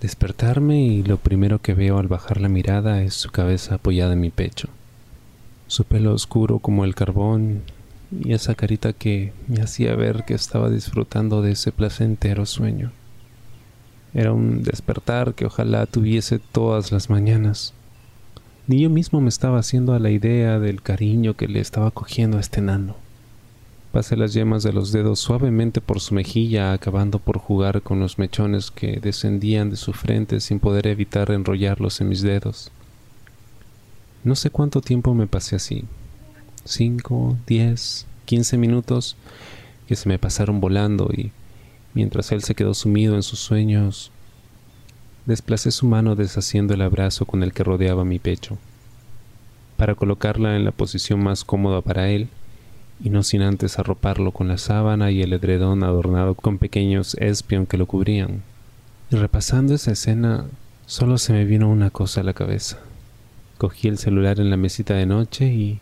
Despertarme y lo primero que veo al bajar la mirada es su cabeza apoyada en mi pecho. Su pelo oscuro como el carbón y esa carita que me hacía ver que estaba disfrutando de ese placentero sueño. Era un despertar que ojalá tuviese todas las mañanas. Ni yo mismo me estaba haciendo a la idea del cariño que le estaba cogiendo a este nano. Pasé las yemas de los dedos suavemente por su mejilla, acabando por jugar con los mechones que descendían de su frente sin poder evitar enrollarlos en mis dedos. No sé cuánto tiempo me pasé así. Cinco, diez, quince minutos que se me pasaron volando y mientras él se quedó sumido en sus sueños, desplacé su mano deshaciendo el abrazo con el que rodeaba mi pecho. Para colocarla en la posición más cómoda para él, y no sin antes arroparlo con la sábana y el edredón adornado con pequeños espion que lo cubrían. Y repasando esa escena, solo se me vino una cosa a la cabeza. Cogí el celular en la mesita de noche y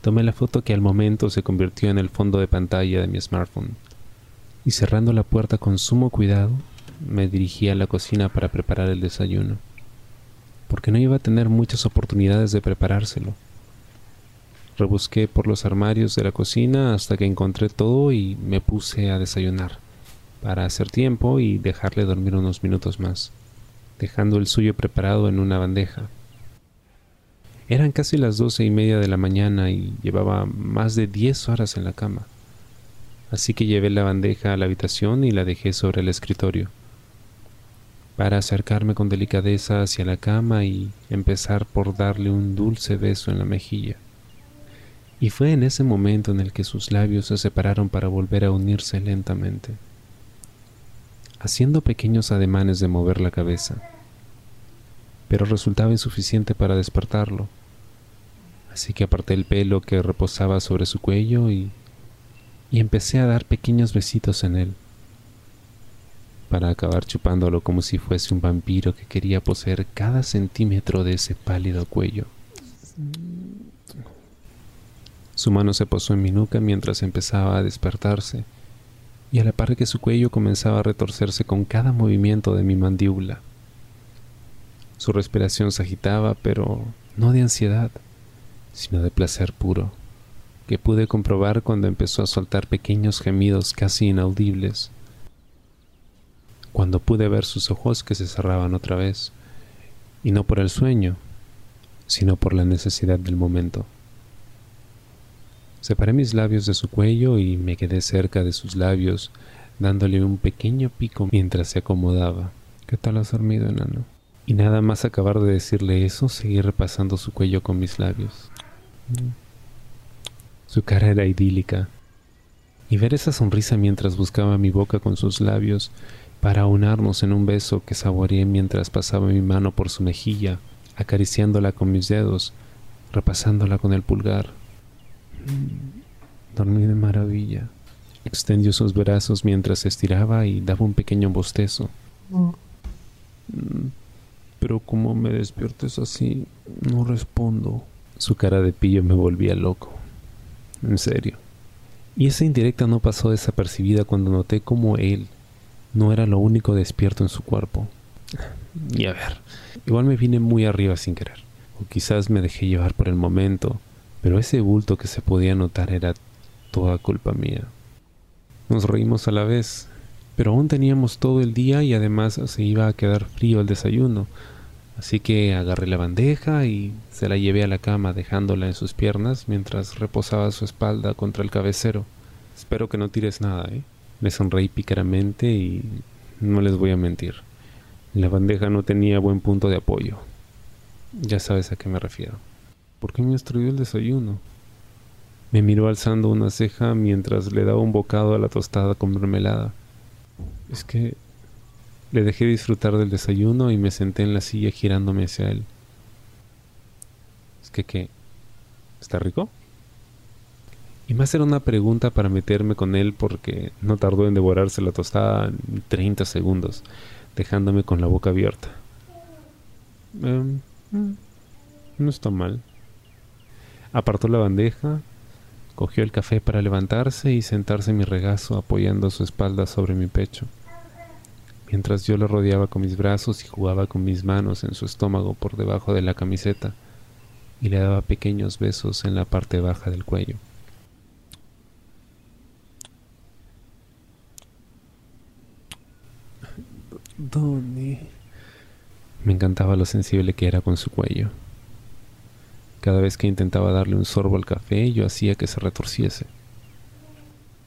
tomé la foto que al momento se convirtió en el fondo de pantalla de mi smartphone. Y cerrando la puerta con sumo cuidado, me dirigí a la cocina para preparar el desayuno, porque no iba a tener muchas oportunidades de preparárselo Rebusqué por los armarios de la cocina hasta que encontré todo y me puse a desayunar, para hacer tiempo y dejarle dormir unos minutos más, dejando el suyo preparado en una bandeja. Eran casi las doce y media de la mañana y llevaba más de diez horas en la cama. Así que llevé la bandeja a la habitación y la dejé sobre el escritorio, para acercarme con delicadeza hacia la cama y empezar por darle un dulce beso en la mejilla y fue en ese momento en el que sus labios se separaron para volver a unirse lentamente, haciendo pequeños ademanes de mover la cabeza, pero resultaba insuficiente para despertarlo, así que aparté el pelo que reposaba sobre su cuello y, y empecé a dar pequeños besitos en él, para acabar chupándolo como si fuese un vampiro que quería poseer cada centímetro de ese pálido cuello. Su mano se posó en mi nuca mientras empezaba a despertarse, y a la par que su cuello comenzaba a retorcerse con cada movimiento de mi mandíbula. Su respiración se agitaba, pero no de ansiedad, sino de placer puro, que pude comprobar cuando empezó a soltar pequeños gemidos casi inaudibles, cuando pude ver sus ojos que se cerraban otra vez, y no por el sueño, sino por la necesidad del momento. Separé mis labios de su cuello y me quedé cerca de sus labios, dándole un pequeño pico mientras se acomodaba. ¿Qué tal has dormido, enano? Y nada más acabar de decirle eso, seguí repasando su cuello con mis labios. Su cara era idílica. Y ver esa sonrisa mientras buscaba mi boca con sus labios para unarnos en un beso que saboreé mientras pasaba mi mano por su mejilla, acariciándola con mis dedos, repasándola con el pulgar. Dormí de maravilla. Extendió sus brazos mientras se estiraba y daba un pequeño bostezo. Mm, pero como me despiertes así, no respondo. Su cara de pillo me volvía loco. En serio. Y esa indirecta no pasó desapercibida cuando noté como él no era lo único despierto en su cuerpo. Y a ver, igual me vine muy arriba sin querer. O quizás me dejé llevar por el momento pero ese bulto que se podía notar era toda culpa mía. Nos reímos a la vez, pero aún teníamos todo el día y además se iba a quedar frío el desayuno, así que agarré la bandeja y se la llevé a la cama dejándola en sus piernas mientras reposaba su espalda contra el cabecero. Espero que no tires nada, ¿eh? Me sonreí pícaramente y no les voy a mentir. La bandeja no tenía buen punto de apoyo. Ya sabes a qué me refiero. ¿Por qué me has traído el desayuno? Me miró alzando una ceja mientras le daba un bocado a la tostada con mermelada. Es que le dejé disfrutar del desayuno y me senté en la silla girándome hacia él. Es que qué, ¿está rico? Y más era una pregunta para meterme con él porque no tardó en devorarse la tostada en 30 segundos, dejándome con la boca abierta. Em, mm, no está mal. Apartó la bandeja, cogió el café para levantarse y sentarse en mi regazo apoyando su espalda sobre mi pecho. mientras yo lo rodeaba con mis brazos y jugaba con mis manos en su estómago por debajo de la camiseta y le daba pequeños besos en la parte baja del cuello. Donny. Me encantaba lo sensible que era con su cuello. Cada vez que intentaba darle un sorbo al café, yo hacía que se retorciese.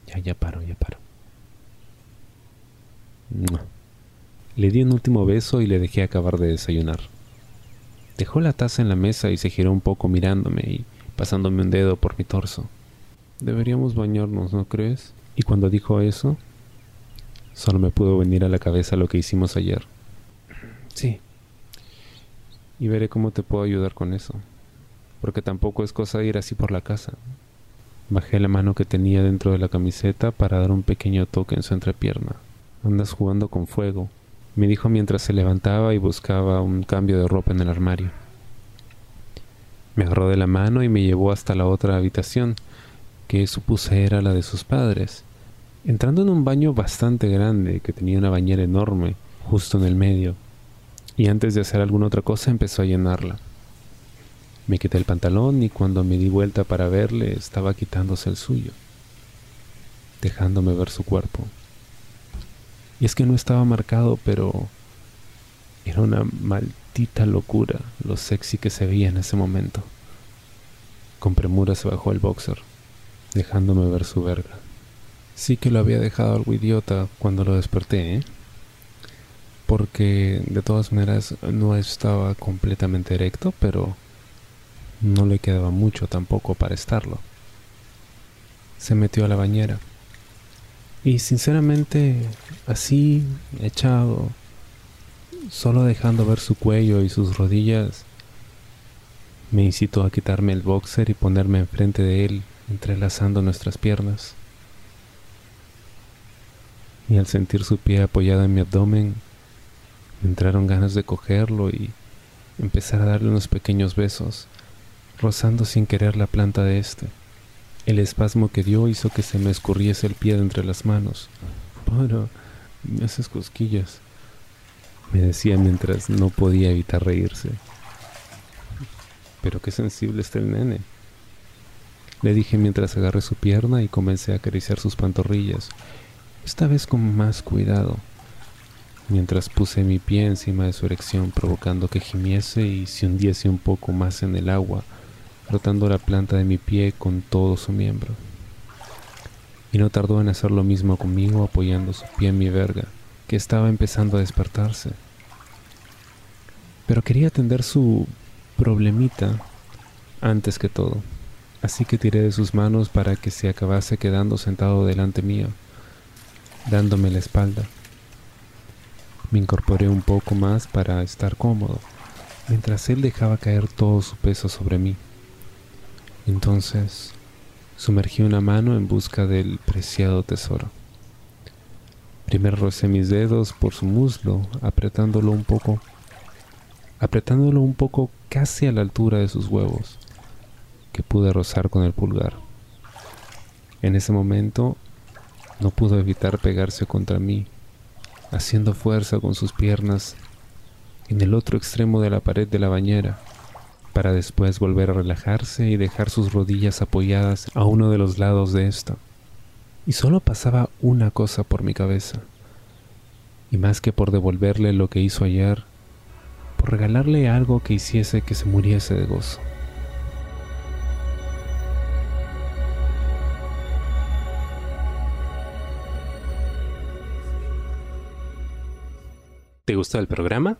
Ya, ya paro, ya paro. Le di un último beso y le dejé acabar de desayunar. Dejó la taza en la mesa y se giró un poco mirándome y pasándome un dedo por mi torso. Deberíamos bañarnos, ¿no crees? Y cuando dijo eso, solo me pudo venir a la cabeza lo que hicimos ayer. Sí. Y veré cómo te puedo ayudar con eso. Porque tampoco es cosa de ir así por la casa. Bajé la mano que tenía dentro de la camiseta para dar un pequeño toque en su entrepierna. Andas jugando con fuego, me dijo mientras se levantaba y buscaba un cambio de ropa en el armario. Me agarró de la mano y me llevó hasta la otra habitación, que supuse era la de sus padres, entrando en un baño bastante grande que tenía una bañera enorme justo en el medio, y antes de hacer alguna otra cosa empezó a llenarla. Me quité el pantalón y cuando me di vuelta para verle estaba quitándose el suyo, dejándome ver su cuerpo. Y es que no estaba marcado, pero era una maldita locura lo sexy que se veía en ese momento. Con premura se bajó el boxer, dejándome ver su verga. Sí que lo había dejado algo idiota cuando lo desperté, ¿eh? Porque de todas maneras no estaba completamente erecto, pero no le quedaba mucho tampoco para estarlo. Se metió a la bañera y sinceramente, así, echado, solo dejando ver su cuello y sus rodillas, me incitó a quitarme el boxer y ponerme enfrente de él, entrelazando nuestras piernas. Y al sentir su pie apoyado en mi abdomen, me entraron ganas de cogerlo y empezar a darle unos pequeños besos, rozando sin querer la planta de este. El espasmo que dio hizo que se me escurriese el pie de entre las manos. Para, me haces cosquillas, me decía mientras no podía evitar reírse. Pero qué sensible está el nene. Le dije mientras agarré su pierna y comencé a acariciar sus pantorrillas, esta vez con más cuidado, mientras puse mi pie encima de su erección provocando que gimiese y se hundiese un poco más en el agua frotando la planta de mi pie con todo su miembro. Y no tardó en hacer lo mismo conmigo apoyando su pie en mi verga, que estaba empezando a despertarse. Pero quería atender su problemita antes que todo, así que tiré de sus manos para que se acabase quedando sentado delante mío, dándome la espalda. Me incorporé un poco más para estar cómodo, mientras él dejaba caer todo su peso sobre mí. Entonces sumergí una mano en busca del preciado tesoro. Primero rocé mis dedos por su muslo, apretándolo un poco, apretándolo un poco casi a la altura de sus huevos, que pude rozar con el pulgar. En ese momento no pudo evitar pegarse contra mí, haciendo fuerza con sus piernas en el otro extremo de la pared de la bañera para después volver a relajarse y dejar sus rodillas apoyadas a uno de los lados de esto. Y solo pasaba una cosa por mi cabeza, y más que por devolverle lo que hizo ayer, por regalarle algo que hiciese que se muriese de gozo. ¿Te gustó el programa?